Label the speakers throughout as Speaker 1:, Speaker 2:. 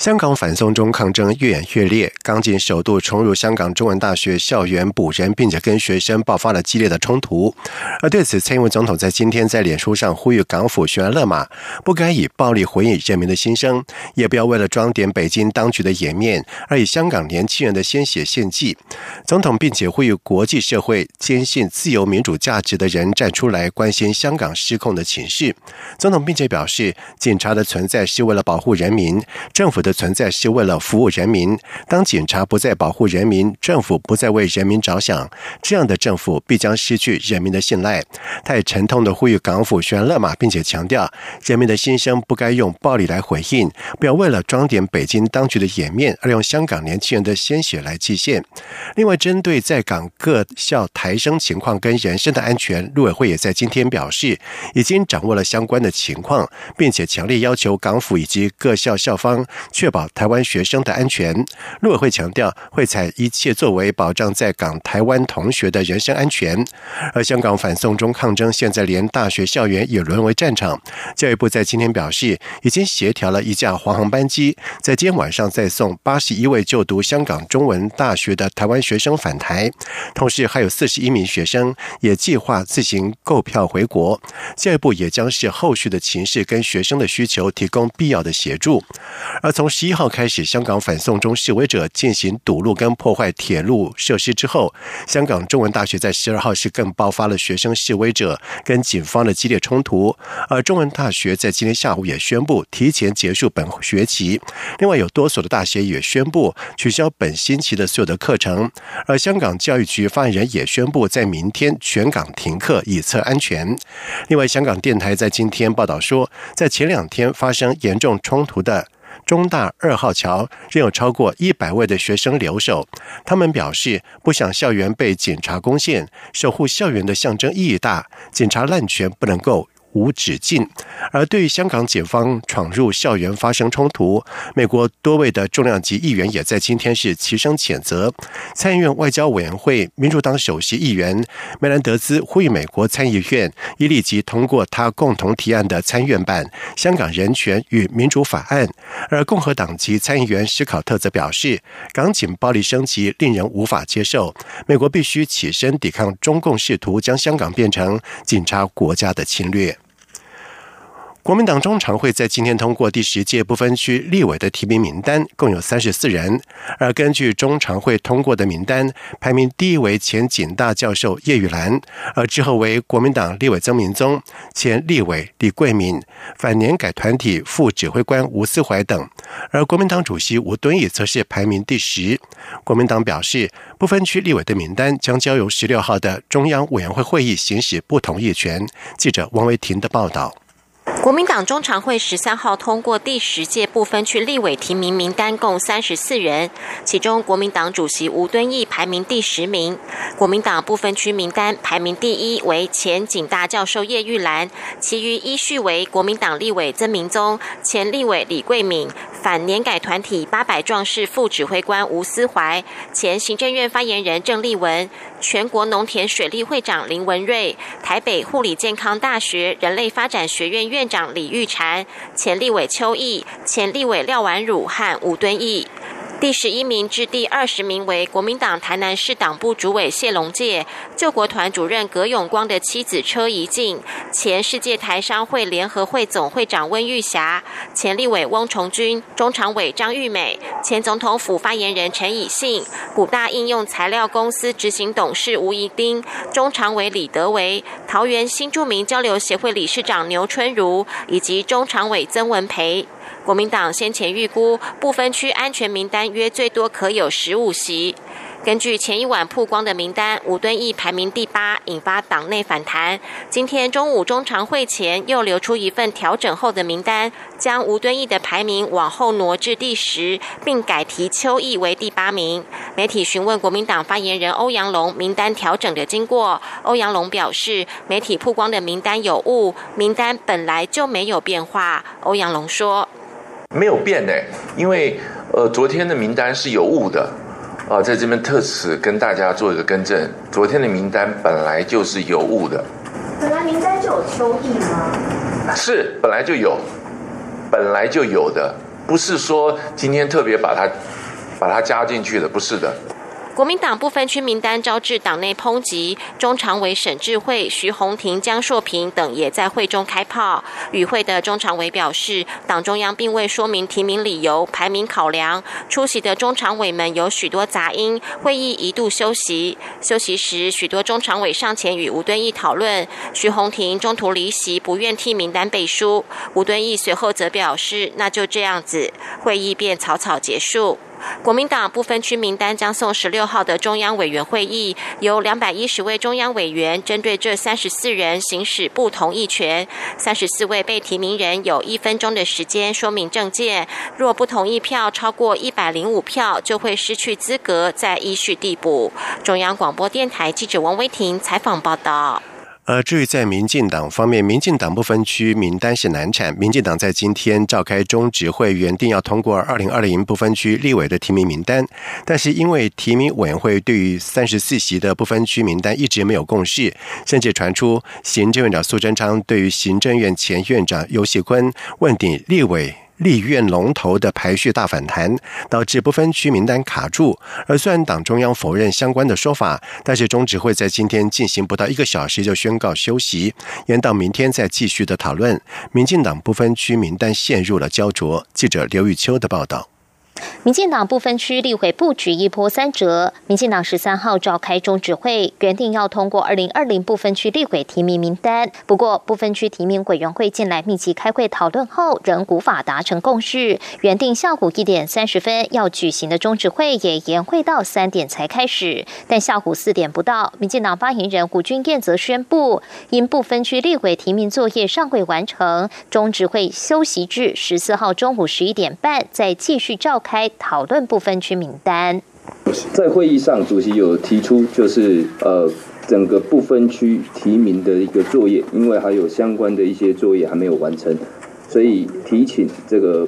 Speaker 1: 香港反送中抗争越演越烈，港警首度冲入香港中文大学校园捕人，并且跟学生爆发了激烈的冲突。而对此，蔡英文总统在今天在脸书上呼吁港府悬崖勒马，不该以暴力回应人民的心声，也不要为了装点北京当局的颜面而以香港年轻人的鲜血献祭。总统并且呼吁国际社会坚信自由民主价值的人站出来关心香港失控的情势。总统并且表示，警察的存在是为了保护人民，政府的。存在是为了服务人民。当警察不再保护人民，政府不再为人民着想，这样的政府必将失去人民的信赖。他也沉痛的呼吁港府悬勒马，并且强调人民的心声不该用暴力来回应，不要为了装点北京当局的颜面而用香港年轻人的鲜血来祭献。另外，针对在港各校台生情况跟人身的安全，陆委会也在今天表示，已经掌握了相关的情况，并且强烈要求港府以及各校校方。确保台湾学生的安全，陆委会强调会采一切作为保障在港台湾同学的人身安全。而香港反送中抗争现在连大学校园也沦为战场，教育部在今天表示，已经协调了一架华航班机，在今天晚上再送八十一位就读香港中文大学的台湾学生返台，同时还有四十一名学生也计划自行购票回国。教育部也将是后续的情势跟学生的需求提供必要的协助。而从十一号开始，香港反送中示威者进行堵路跟破坏铁路设施之后，香港中文大学在十二号是更爆发了学生示威者跟警方的激烈冲突。而中文大学在今天下午也宣布提前结束本学期，另外有多所的大学也宣布取消本星期的所有的课程。而香港教育局发言人也宣布在明天全港停课以测安全。另外，香港电台在今天报道说，在前两天发生严重冲突的。中大二号桥仍有超过一百位的学生留守，他们表示不想校园被警察攻陷，守护校园的象征意义大，警察滥权不能够。无止境。而对于香港警方闯入校园发生冲突，美国多位的重量级议员也在今天是齐声谴责。参议院外交委员会民主党首席议员梅兰德兹呼吁美国参议院应立即通过他共同提案的参院版《香港人权与民主法案》。而共和党籍参议员史考特则表示，港警暴力升级令人无法接受，美国必须起身抵抗中共试图将香港变成警察国家的侵略。国民党中常会在今天通过第十届不分区立委的提名名单，共有三十四人。而根据中常会通过的名单，排名第一为前警大教授叶玉兰，而之后为国民党立委曾明宗、前立委李桂敏、反年改团体副指挥官吴思怀等。而国民党主席吴敦义则是排名第十。国民党表示，不分区立委的名单将交由十六号的中央委员会会议行使不同意权。记者王维婷的报道。
Speaker 2: 国民党中常会十三号通过第十届不分区立委提名名单，共三十四人，其中国民党主席吴敦义排名第十名。国民党不分区名单排名第一为前警大教授叶玉兰，其余依序为国民党立委曾明宗、前立委李桂敏、反年改团体八百壮士副指挥官吴思怀、前行政院发言人郑丽文、全国农田水利会长林文瑞、台北护理健康大学人类发展学院院。长李玉婵、前立委邱毅、前立委廖婉汝和吴敦义。第十一名至第二十名为国民党台南市党部主委谢龙介、救国团主任葛永光的妻子车怡静、前世界台商会联合会总会长温玉霞、前立委翁崇军、中常委张玉美、前总统府发言人陈以信、古大应用材料公司执行董事吴怡丁、中常委李德维、桃园新著名交流协会理事长牛春如以及中常委曾文培。国民党先前预估，不分区安全名单约最多可有十五席。根据前一晚曝光的名单，吴敦义排名第八，引发党内反弹。今天中午中常会前又流出一份调整后的名单，将吴敦义的排名往后挪至第十，并改提邱毅为第八名。媒体询问国民党发言人欧阳龙名单调整的经过，欧阳龙表示，媒体曝光的名单有误，名单本来就没有变化。欧阳龙说：“
Speaker 3: 没有变呢，因为呃，昨天的名单是有误的。”啊，在这边特此跟大家做一个更正，昨天的名单本来就是有误的。
Speaker 2: 本来名单就有邱毅吗？
Speaker 3: 是，本来就有，本来就有的，不是说今天特别把它把它加进去的，不是的。
Speaker 2: 国民党不分区名单招致党内抨击，中常委沈智慧、徐宏庭、江硕平等也在会中开炮。与会的中常委表示，党中央并未说明提名理由、排名考量。出席的中常委们有许多杂音，会议一度休息。休息时，许多中常委上前与吴敦义讨论。徐宏庭中途离席，不愿替名单背书。吴敦义随后则表示：“那就这样子。”会议便草草结束。国民党不分区名单将送十六号的中央委员会议，由两百一十位中央委员针对这三十四人行使不同意权。三十四位被提名人有一分钟的时间说明政见，若不同意票超过一百零五票，就会失去资格，再依序递补。中央广播电台记者王威婷采访报道。
Speaker 1: 而至于在民进党方面，民进党不分区名单是难产。民进党在今天召开中执会，原定要通过二零二零不分区立委的提名名单，但是因为提名委员会对于三十四席的不分区名单一直没有共识，甚至传出行政院长苏贞昌对于行政院前院长尤喜坤问鼎立委。立院龙头的排序大反弹，导致不分区名单卡住。而虽然党中央否认相关的说法，但是中执会在今天进行不到一个小时就宣告休息，延到明天再继续的讨论。民进党不分区名单陷入了焦灼。记者刘玉秋的报道。
Speaker 4: 民进党不分区立委布局一波三折。民进党十三号召开中指会，原定要通过二零二零不分区立委提名名单。不过，不分区提名委员会近来密集开会讨论后，仍无法达成共识。原定下午一点三十分要举行的中指会，也延会到三点才开始。但下午四点不到，民进党发言人胡军彦则宣布，因不分区立委提名作业尚未完成，中指会休息至十四号中午十一点半再继续召开。开讨论不分区名单，
Speaker 5: 在会议上，主席有提出，就是呃，整个不分区提名的一个作业，因为还有相关的一些作业还没有完成，所以提请这个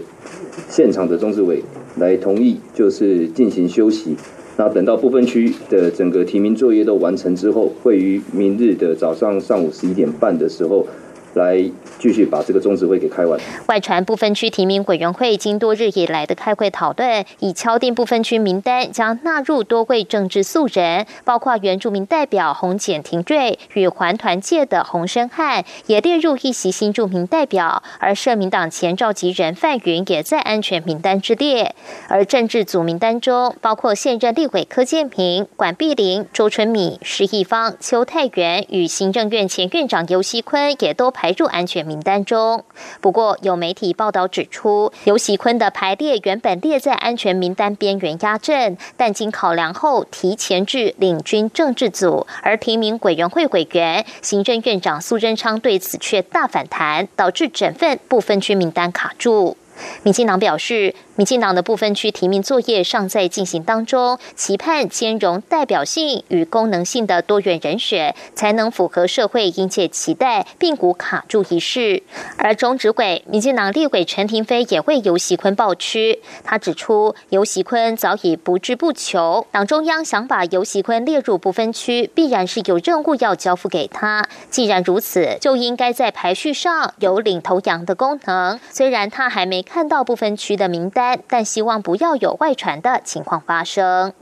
Speaker 5: 现场的中执委来同意，就是进行休息。那等到不分区的整个提名作业都完成之后，会于明日的早上上午十一点半的时候来。继续把这个中执会给开完。
Speaker 4: 外传部分区提名委员会经多日以来的开会讨论，已敲定部分区名单将纳入多位政治素人，包括原住民代表洪简廷瑞与环团界的洪生汉，也列入一席新住民代表。而社民党前召集人范云也在安全名单之列。而政治组名单中，包括现任立委柯建平、管碧玲、周春米、石义芳、邱泰元与行政院前院长尤锡坤，也都排排入安全名。名单中，不过有媒体报道指出，尤喜坤的排列原本列在安全名单边缘压阵，但经考量后提前至领军政治组，而提名委员会委员、行政院长苏贞昌对此却大反弹，导致整份不分区名单卡住。民进党表示。民进党的部分区提名作业尚在进行当中，期盼兼容代表性与功能性的多元人选，才能符合社会殷切期待，并无卡住一事。而中执委民进党立委陈廷飞也为尤喜坤报屈，他指出尤喜坤早已不知不求，党中央想把尤喜坤列入不分区，必然是有任务要交付给他。既然如此，就应该在排序上有领头羊的功能。虽然他还没看到不分区的名单。但希望不要有外传的情况发生。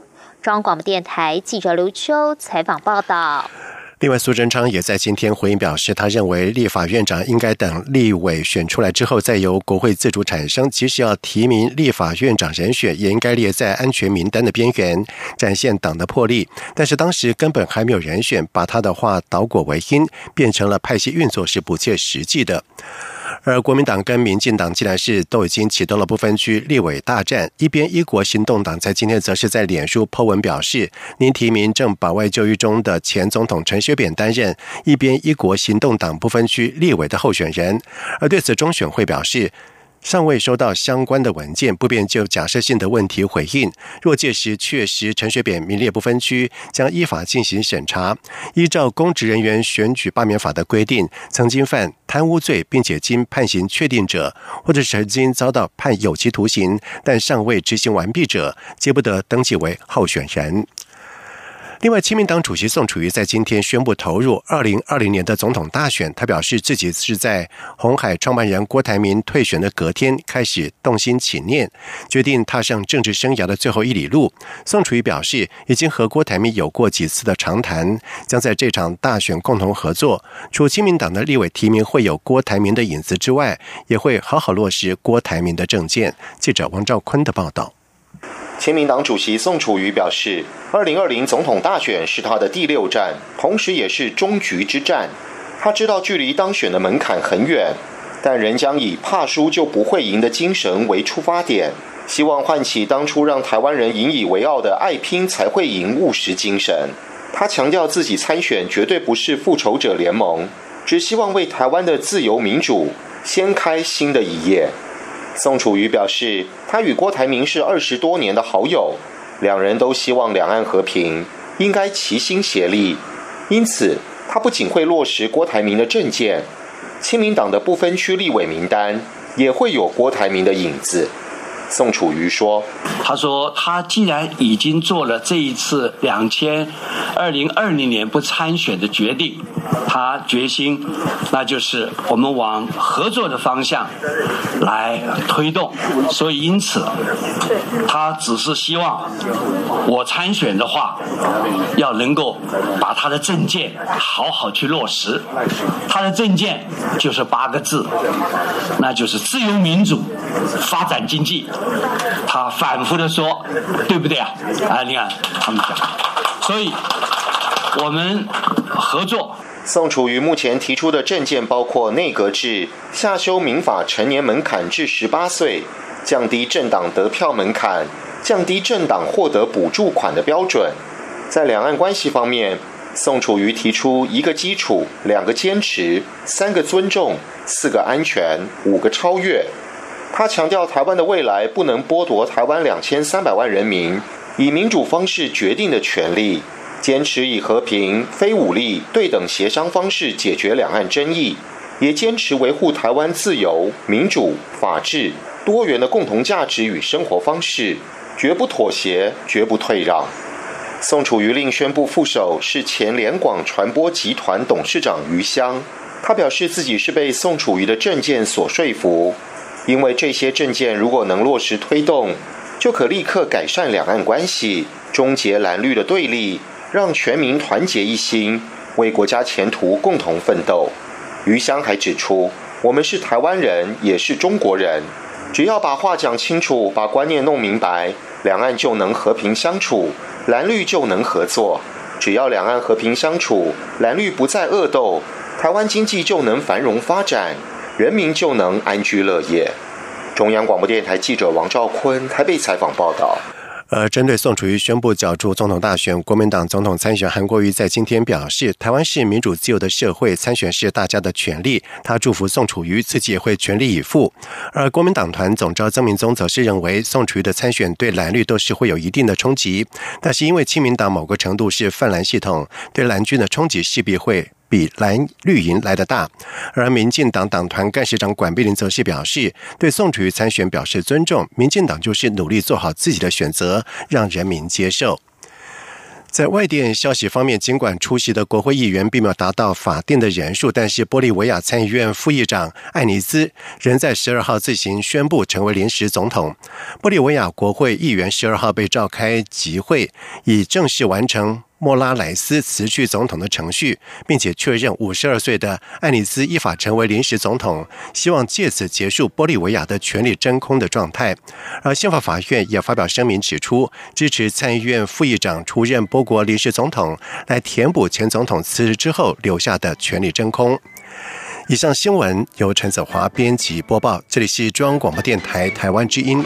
Speaker 4: 中央广播电台记者刘秋采访报道。
Speaker 1: 另外，苏贞昌也在今天回应表示，他认为立法院长应该等立委选出来之后，再由国会自主产生。即使要提名立法院长人选，也应该列在安全名单的边缘，展现党的魄力。但是当时根本还没有人选，把他的话倒果为因，变成了派系运作是不切实际的。而国民党跟民进党既然是都已经启动了不分区立委大战，一边一国行动党在今天则是在脸书 po 文表示，您提名正保外就医中的前总统陈水扁担任一边一国行动党不分区立委的候选人。而对此，中选会表示。尚未收到相关的文件，不便就假设性的问题回应。若届时确实陈水扁名列不分区，将依法进行审查。依照公职人员选举罢免法的规定，曾经犯贪污罪并且经判刑确定者，或者曾经遭到判有期徒刑但尚未执行完毕者，皆不得登记为候选人。另外，亲民党主席宋楚瑜在今天宣布投入二零二零年的总统大选。他表示自己是在红海创办人郭台铭退选的隔天开始动心起念，决定踏上政治生涯的最后一里路。宋楚瑜表示，已经和郭台铭有过几次的长谈，将在这场大选共同合作。除亲民党的立委提名会有郭台铭的影子之外，也会好好落实郭台铭的政见。记者王兆坤的报道。
Speaker 6: 亲民党主席宋楚瑜表示，二零二零总统大选是他的第六战，同时也是终局之战。他知道距离当选的门槛很远，但仍将以怕输就不会赢的精神为出发点，希望唤起当初让台湾人引以为傲的爱拼才会赢务实精神。他强调自己参选绝对不是复仇者联盟，只希望为台湾的自由民主掀开新的一页。宋楚瑜表示，他与郭台铭是二十多年的好友，两人都希望两岸和平，应该齐心协力。因此，他不仅会落实郭台铭的政见，亲民党的不分区立委名单也会有郭台铭的影子。宋楚瑜说：“
Speaker 7: 他说，他既然已经做了这一次两千二零二零年不参选的决定，他决心，那就是我们往合作的方向来推动。所以，因此，他只是希望我参选的话，要能够把他的政见好好去落实。他的政见就是八个字，那就是自由民主，发展经济。”他反复的说，对不对啊？啊，你看他们讲，所以我们合作。
Speaker 6: 宋楚瑜目前提出的政见包括内阁制、下修民法成年门槛至十八岁、降低政党得票门槛、降低政党获得补助款的标准。在两岸关系方面，宋楚瑜提出一个基础、两个坚持、三个尊重、四个安全、五个超越。他强调，台湾的未来不能剥夺台湾两千三百万人民以民主方式决定的权利，坚持以和平、非武力、对等协商方式解决两岸争议，也坚持维护台湾自由、民主、法治、多元的共同价值与生活方式，绝不妥协，绝不退让。宋楚瑜另宣布副手是前联广传播集团董事长余香，他表示自己是被宋楚瑜的政见所说服。因为这些证件如果能落实推动，就可立刻改善两岸关系，终结蓝绿的对立，让全民团结一心，为国家前途共同奋斗。余香还指出，我们是台湾人，也是中国人，只要把话讲清楚，把观念弄明白，两岸就能和平相处，蓝绿就能合作。只要两岸和平相处，蓝绿不再恶斗，台湾经济就能繁荣发展。人民就能安居乐业。中央广播电台记者王兆坤台北采访报道。
Speaker 1: 而针对宋楚瑜宣布角逐总统大选，国民党总统参选韩国瑜在今天表示，台湾是民主自由的社会，参选是大家的权利。他祝福宋楚瑜，自己也会全力以赴。而国民党团总召曾明宗则是认为，宋楚瑜的参选对蓝绿都是会有一定的冲击，但是因为亲民党某个程度是泛蓝系统，对蓝军的冲击势必会。比蓝绿营来的大，而民进党党团干事长管碧玲则是表示，对宋楚瑜参选表示尊重。民进党就是努力做好自己的选择，让人民接受。在外电消息方面，尽管出席的国会议员并没有达到法定的人数，但是玻利维亚参议院副议长艾尼兹仍在十二号自行宣布成为临时总统。玻利维亚国会议员十二号被召开集会，以正式完成。莫拉莱斯辞去总统的程序，并且确认五十二岁的艾尼斯依法成为临时总统，希望借此结束玻利维亚的权力真空的状态。而宪法法院也发表声明指出，支持参议院副议长出任波国临时总统，来填补前总统辞职之后留下的权力真空。以上新闻由陈子华编辑播报，这里是中央广播电台台湾之音。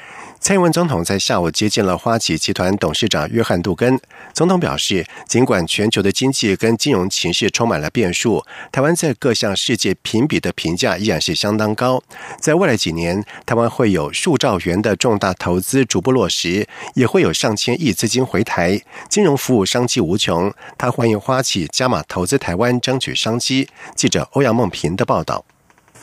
Speaker 1: 蔡英文总统在下午接见了花旗集团董事长约翰杜根。总统表示，尽管全球的经济跟金融情势充满了变数，台湾在各项世界评比的评价依然是相当高。在未来几年，台湾会有数兆元的重大投资逐步落实，也会有上千亿资金回台，金融服务商机无穷。他欢迎花旗加码投资台湾，争取商机。记者欧阳梦平的报道。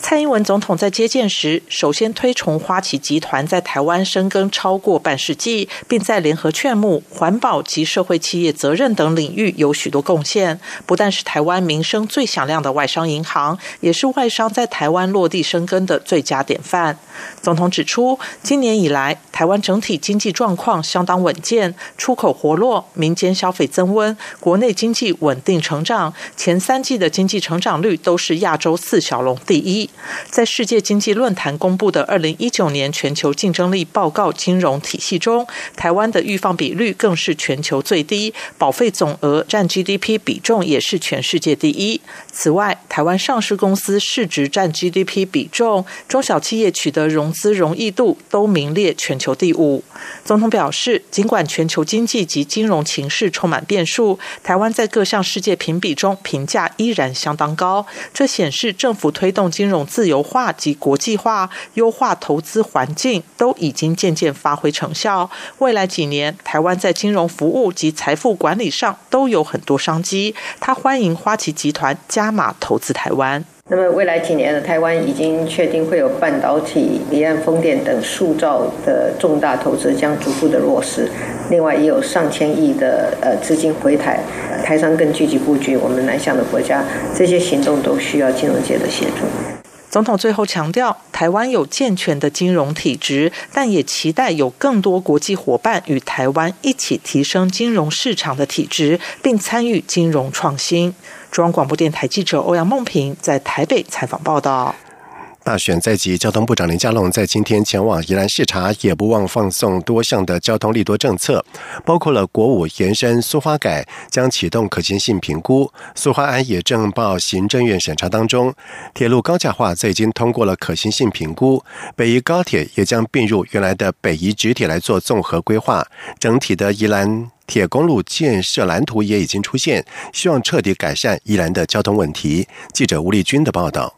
Speaker 8: 蔡英文总统在接见时，首先推崇花旗集团在台湾深耕超过半世纪，并在联合劝募、环保及社会企业责任等领域有许多贡献。不但是台湾名声最响亮的外商银行，也是外商在台湾落地生根的最佳典范。总统指出，今年以来，台湾整体经济状况相当稳健，出口活络，民间消费增温，国内经济稳定成长。前三季的经济成长率都是亚洲四小龙第一。在世界经济论坛公布的二零一九年全球竞争力报告金融体系中，台湾的预放比率更是全球最低，保费总额占 GDP 比重也是全世界第一。此外，台湾上市公司市值占 GDP 比重，中小企业取得融资容易度都名列全球第五。总统表示，尽管全球经济及金融情势充满变数，台湾在各项世界评比中评价依然相当高，这显示政府推动金融。自由化及国际化、优化投资环境都已经渐渐发挥成效。未来几年，台湾在金融服务及财富管理上都有很多商机。他欢迎花旗集团加码投资台湾。
Speaker 9: 那么，未来几年呢？台湾已经确定会有半导体、离岸风电等塑造的重大投资将逐步的落实。另外，也有上千亿的呃资金回台，台商更积极布局我们南向的国家。这些行动都需要金融界的协助。
Speaker 8: 总统最后强调，台湾有健全的金融体制，但也期待有更多国际伙伴与台湾一起提升金融市场的体制，并参与金融创新。中央广播电台记者欧阳梦平在台北采访报道。
Speaker 1: 大选在即，交通部长林佳龙在今天前往宜兰视察，也不忘放送多项的交通利多政策，包括了国五延伸苏花改将启动可行性评估，苏花安也正报行政院审查当中，铁路高架化则已经通过了可行性评估，北宜高铁也将并入原来的北宜直铁来做综合规划，整体的宜兰铁公路建设蓝图也已经出现，希望彻底改善宜兰的交通问题。记者吴丽君的报道。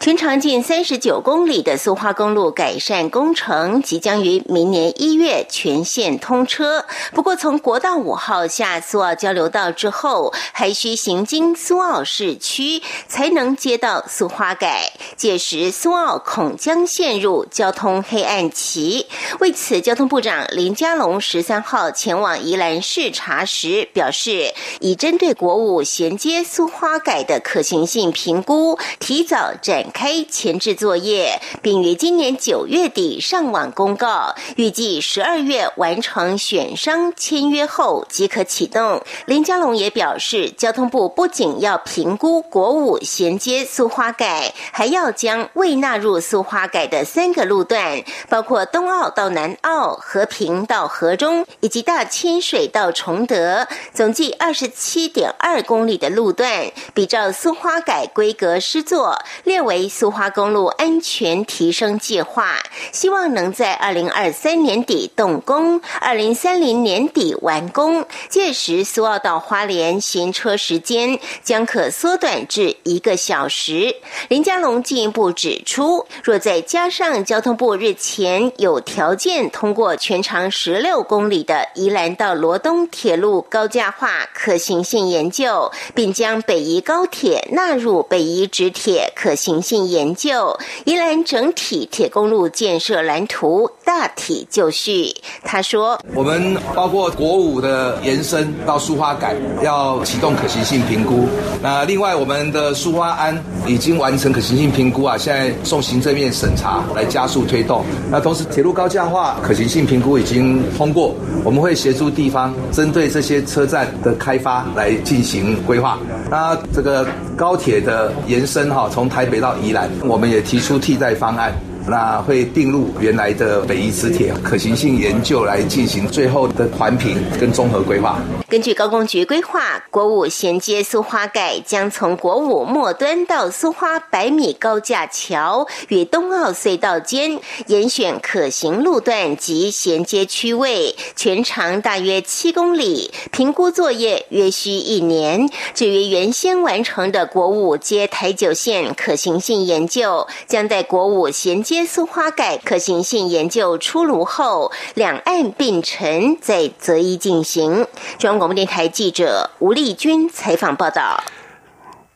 Speaker 10: 全长近三十九公里的苏花公路改善工程即将于明年一月全线通车。不过，从国道五号下苏澳交流道之后，还需行经苏澳市区才能接到苏花改。届时，苏澳恐将陷入交通黑暗期。为此，交通部长林佳龙十三号前往宜兰视察时表示，已针对国五衔接苏花改的可行性评估，提早。展开前置作业，并于今年九月底上网公告，预计十二月完成选商签约后即可启动。林佳龙也表示，交通部不仅要评估国五衔接苏花改，还要将未纳入苏花改的三个路段，包括东澳到南澳、和平到河中以及大清水到崇德，总计二十七点二公里的路段，比照苏花改规格施作。列为苏花公路安全提升计划，希望能在二零二三年底动工，二零三零年底完工。届时苏澳到花莲行车时间将可缩短至一个小时。林佳龙进一步指出，若再加上交通部日前有条件通过全长十六公里的宜兰到罗东铁路高架化可行性研究，并将北宜高铁纳入北宜直铁可。行性研究，宜兰整体铁公路建设蓝图大体就绪。他说：“
Speaker 11: 我们包括国五的延伸到苏花改，要启动可行性评估。那另外，我们的苏花安已经完成可行性评估啊，现在送行政院审查来加速推动。那同时，铁路高架化可行性评估已经通过，我们会协助地方针对这些车站的开发来进行规划。那这个高铁的延伸哈，从台北到宜兰，我们也提出替代方案。”那会并入原来的北宜磁铁可行性研究来进行最后的环评跟综合规划。
Speaker 10: 根据高工局规划，国五衔接苏花改将从国五末端到苏花百米高架桥与东澳隧道间，严选可行路段及衔接区位，全长大约七公里，评估作业约需一年。至于原先完成的国五接台九线可行性研究，将在国五衔接。耶稣花盖可行性研究出炉后，两岸并陈，在择一进行。中央广播电台记者吴丽君采访报道。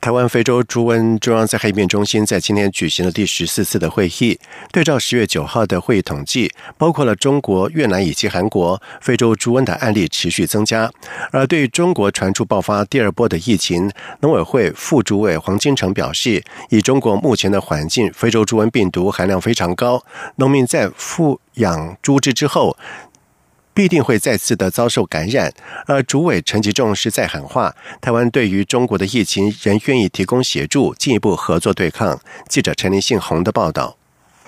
Speaker 1: 台湾非洲猪瘟中央灾害应变中心在今天举行了第十四次的会议。对照十月九号的会议统计，包括了中国、越南以及韩国，非洲猪瘟的案例持续增加。而对于中国传出爆发第二波的疫情，农委会副主委黄金城表示，以中国目前的环境，非洲猪瘟病毒含量非常高，农民在富养猪只之后。必定会再次的遭受感染，而主委陈吉仲是在喊话，台湾对于中国的疫情仍愿意提供协助，进一步合作对抗。记者陈林信宏的报道。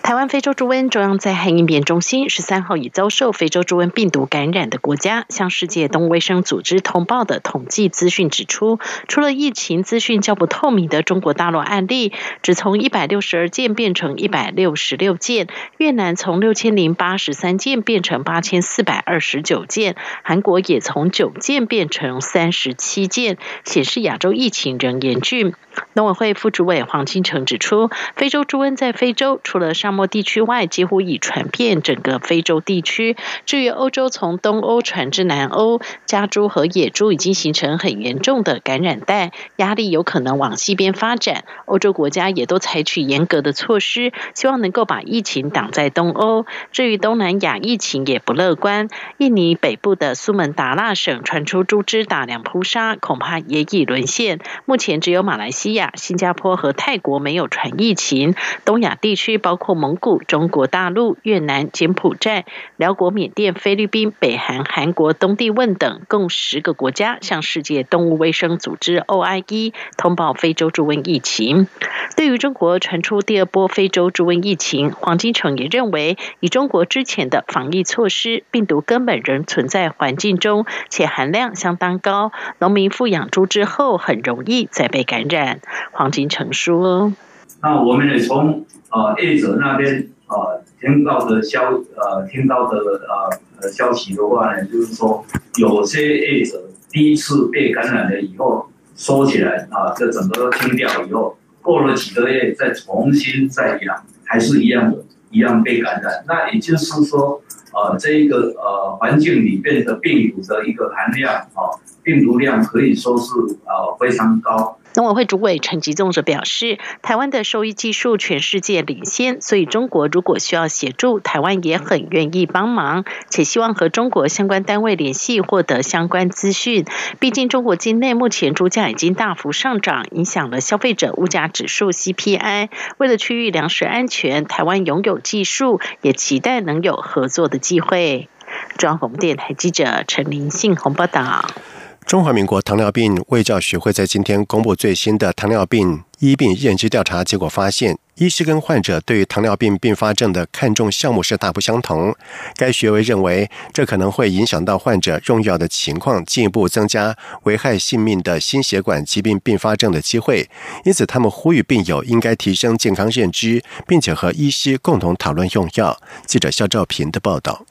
Speaker 12: 台湾非洲猪瘟中央灾害应变中心十三号已遭受非洲猪瘟病毒感染的国家向世界动物卫生组织通报的统计资讯指出，除了疫情资讯较不透明的中国大陆案例，只从一百六十二件变成一百六十六件；越南从六千零八十三件变成八千四百二十九件；韩国也从九件变成三十七件，显示亚洲疫情仍严峻。农委会副主委黄金城指出，非洲猪瘟在非洲除了上沙漠地区外，几乎已传遍整个非洲地区。至于欧洲，从东欧传至南欧，家猪和野猪已经形成很严重的感染带，压力有可能往西边发展。欧洲国家也都采取严格的措施，希望能够把疫情挡在东欧。至于东南亚疫情也不乐观，印尼北部的苏门答腊省传出猪只大量扑杀，恐怕也已沦陷。目前只有马来西亚、新加坡和泰国没有传疫情，东亚地区包括蒙古、中国大陆、越南、柬埔寨、辽国、缅甸、菲律宾、北韩、韩国、东帝汶等共十个国家向世界动物卫生组织 OIE 通报非洲猪瘟疫情。对于中国传出第二波非洲猪瘟疫情，黄金城也认为，以中国之前的防疫措施，病毒根本仍存在环境中，且含量相当高，农民富养猪之后很容易再被感染。黄金城说：“
Speaker 13: 那我们也从呃业者那边呃听到的消呃听到的呃消息的话呢，就是说有些业者第一次被感染了以后收起来啊，这整个都清掉以后，过了几个月再重新再养，还是一样的，一样被感染。那也就是说，呃，这一个呃环境里面的病毒的一个含量啊，病毒量可以说是呃非常高。”
Speaker 12: 农委会主委陈吉仲则表示，台湾的兽医技术全世界领先，所以中国如果需要协助，台湾也很愿意帮忙，且希望和中国相关单位联系，获得相关资讯。毕竟中国境内目前猪价已经大幅上涨，影响了消费者物价指数 CPI。为了区域粮食安全，台湾拥有技术，也期待能有合作的机会。中央广播电台记者陈林信宏报道。
Speaker 1: 中华民国糖尿病卫教学会在今天公布最新的糖尿病医病认知调查结果，发现医师跟患者对于糖尿病并发症的看重项目是大不相同。该学会认为，这可能会影响到患者用药的情况，进一步增加危害性命的心血管疾病并发症的机会。因此，他们呼吁病友应该提升健康认知，并且和医师共同讨论用药。记者肖兆平的报道。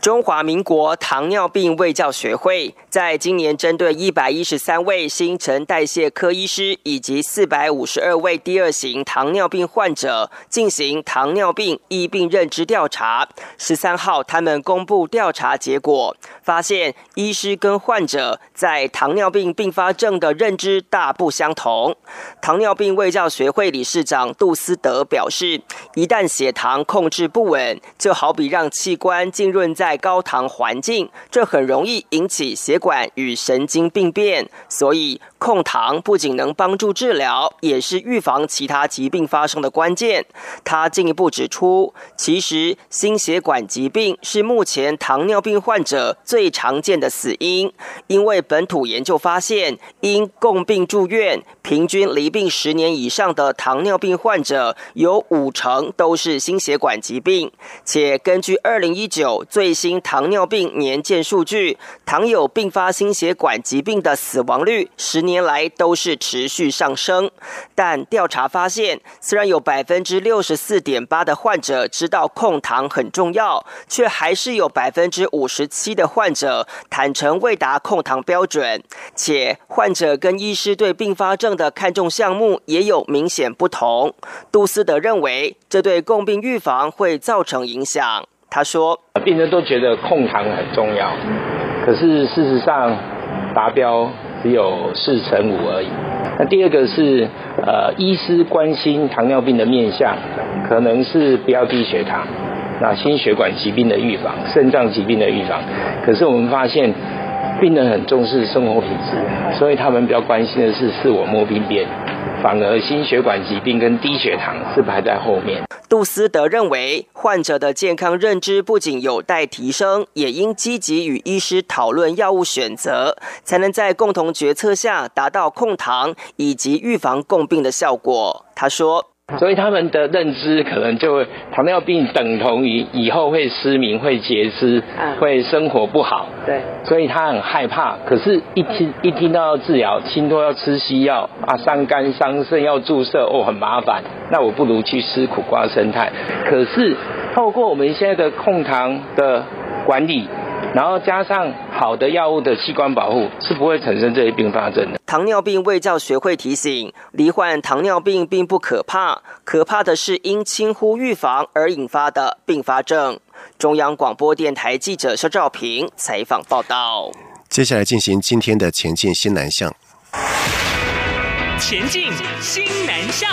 Speaker 14: 中华民国糖尿病卫教学会在今年针对一百一十三位新陈代谢科医师以及四百五十二位第二型糖尿病患者进行糖尿病疫病认知调查。十三号，他们公布调查结果，发现医师跟患者在糖尿病并发症的认知大不相同。糖尿病卫教学会理事长杜斯德表示，一旦血糖控制不稳，就好比让器官浸润在在高糖环境，这很容易引起血管与神经病变，所以控糖不仅能帮助治疗，也是预防其他疾病发生的关键。他进一步指出，其实心血管疾病是目前糖尿病患者最常见的死因，因为本土研究发现，因共病住院、平均离病十年以上的糖尿病患者，有五成都是心血管疾病，且根据二零一九最新糖尿病年鉴数据，糖友并发心血管疾病的死亡率十年来都是持续上升。但调查发现，虽然有百分之六十四点八的患者知道控糖很重要，却还是有百分之五十七的患者坦诚未达控糖标准。且患者跟医师对并发症的看重项目也有明显不同。杜斯德认为，这对共病预防会造成影响。他说：“
Speaker 15: 病人都觉得控糖很重要，可是事实上达标只有四成五而已。那第二个是，呃，医师关心糖尿病的面向，可能是不要低血糖，那心血管疾病的预防、肾脏疾病的预防。可是我们发现，病人很重视生活品质，所以他们比较关心的是自我摸病变。”反而心血管疾病跟低血糖是排在后面。
Speaker 14: 杜斯德认为，患者的健康认知不仅有待提升，也应积极与医师讨论药物选择，才能在共同决策下达到控糖以及预防共病的效果。他说。
Speaker 15: 所以他们的认知可能就会糖尿病等同于以后会失明、会截肢、会生活不好。对，所以他很害怕。可是，一听一听到要治疗，听说要吃西药啊，伤肝伤肾要注射哦，很麻烦。那我不如去吃苦瓜生态。可是，透过我们现在的控糖的管理。然后加上好的药物的器官保护，是不会产生这些并发症的。
Speaker 14: 糖尿病卫教学会提醒，罹患糖尿病并不可怕，可怕的是因轻忽预防而引发的并发症。中央广播电台记者肖兆平采访报道。
Speaker 1: 接下来进行今天的前进新南向。
Speaker 16: 前进新南向。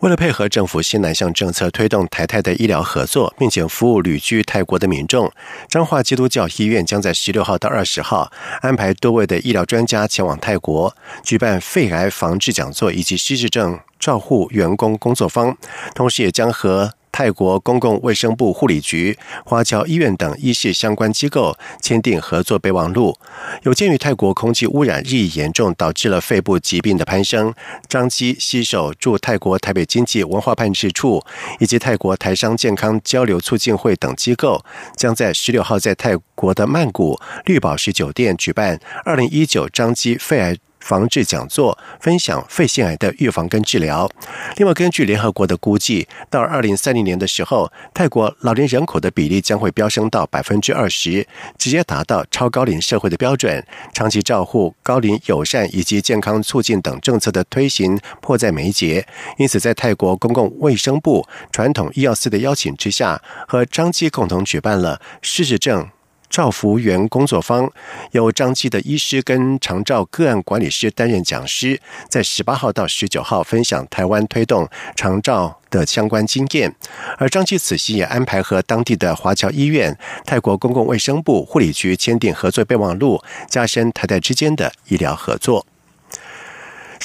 Speaker 1: 为了配合政府新南向政策，推动台泰的医疗合作，并且服务旅居泰国的民众，彰化基督教医院将在十六号到二十号安排多位的医疗专家前往泰国，举办肺癌防治讲座以及失智症照护员工工作坊，同时也将和。泰国公共卫生部护理局、华侨医院等医系相关机构签订合作备忘录。有鉴于泰国空气污染日益严重，导致了肺部疾病的攀升，张基携手驻泰国台北经济文化办事处以及泰国台商健康交流促进会等机构，将在十六号在泰国的曼谷绿宝石酒店举办二零一九张基肺癌。防治讲座，分享肺腺癌的预防跟治疗。另外，根据联合国的估计，到二零三零年的时候，泰国老年人口的比例将会飙升到百分之二十，直接达到超高龄社会的标准。长期照护、高龄友善以及健康促进等政策的推行迫在眉睫。因此，在泰国公共卫生部传统医药司的邀请之下，和张基共同举办了失智症。照服员工作坊由张基的医师跟长照个案管理师担任讲师，在十八号到十九号分享台湾推动长照的相关经验。而张基此行也安排和当地的华侨医院、泰国公共卫生部护理局签订合作备忘录，加深台台之间的医疗合作。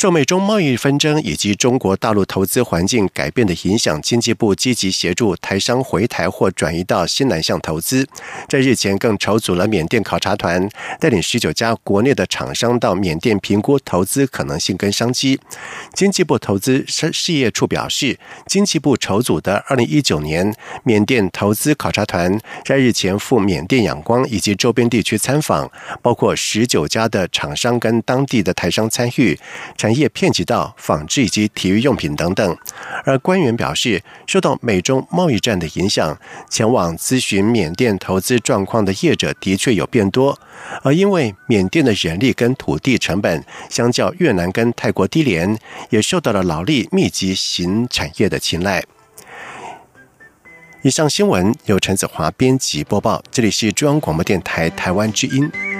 Speaker 1: 受美中贸易纷争以及中国大陆投资环境改变的影响，经济部积极协助台商回台或转移到新南向投资。在日前更筹组了缅甸考察团，带领十九家国内的厂商到缅甸评估投资可能性跟商机。经济部投资事业处表示，经济部筹组的二零一九年缅甸投资考察团在日前赴缅甸仰光以及周边地区参访，包括十九家的厂商跟当地的台商参与。产业遍及到纺织以及体育用品等等，而官员表示，受到美中贸易战的影响，前往咨询缅甸投资状况的业者的确有变多，而因为缅甸的人力跟土地成本相较越南跟泰国低廉，也受到了劳力密集型产业的青睐。以上新闻由陈子华编辑播报，这里是中央广播电台台湾之音。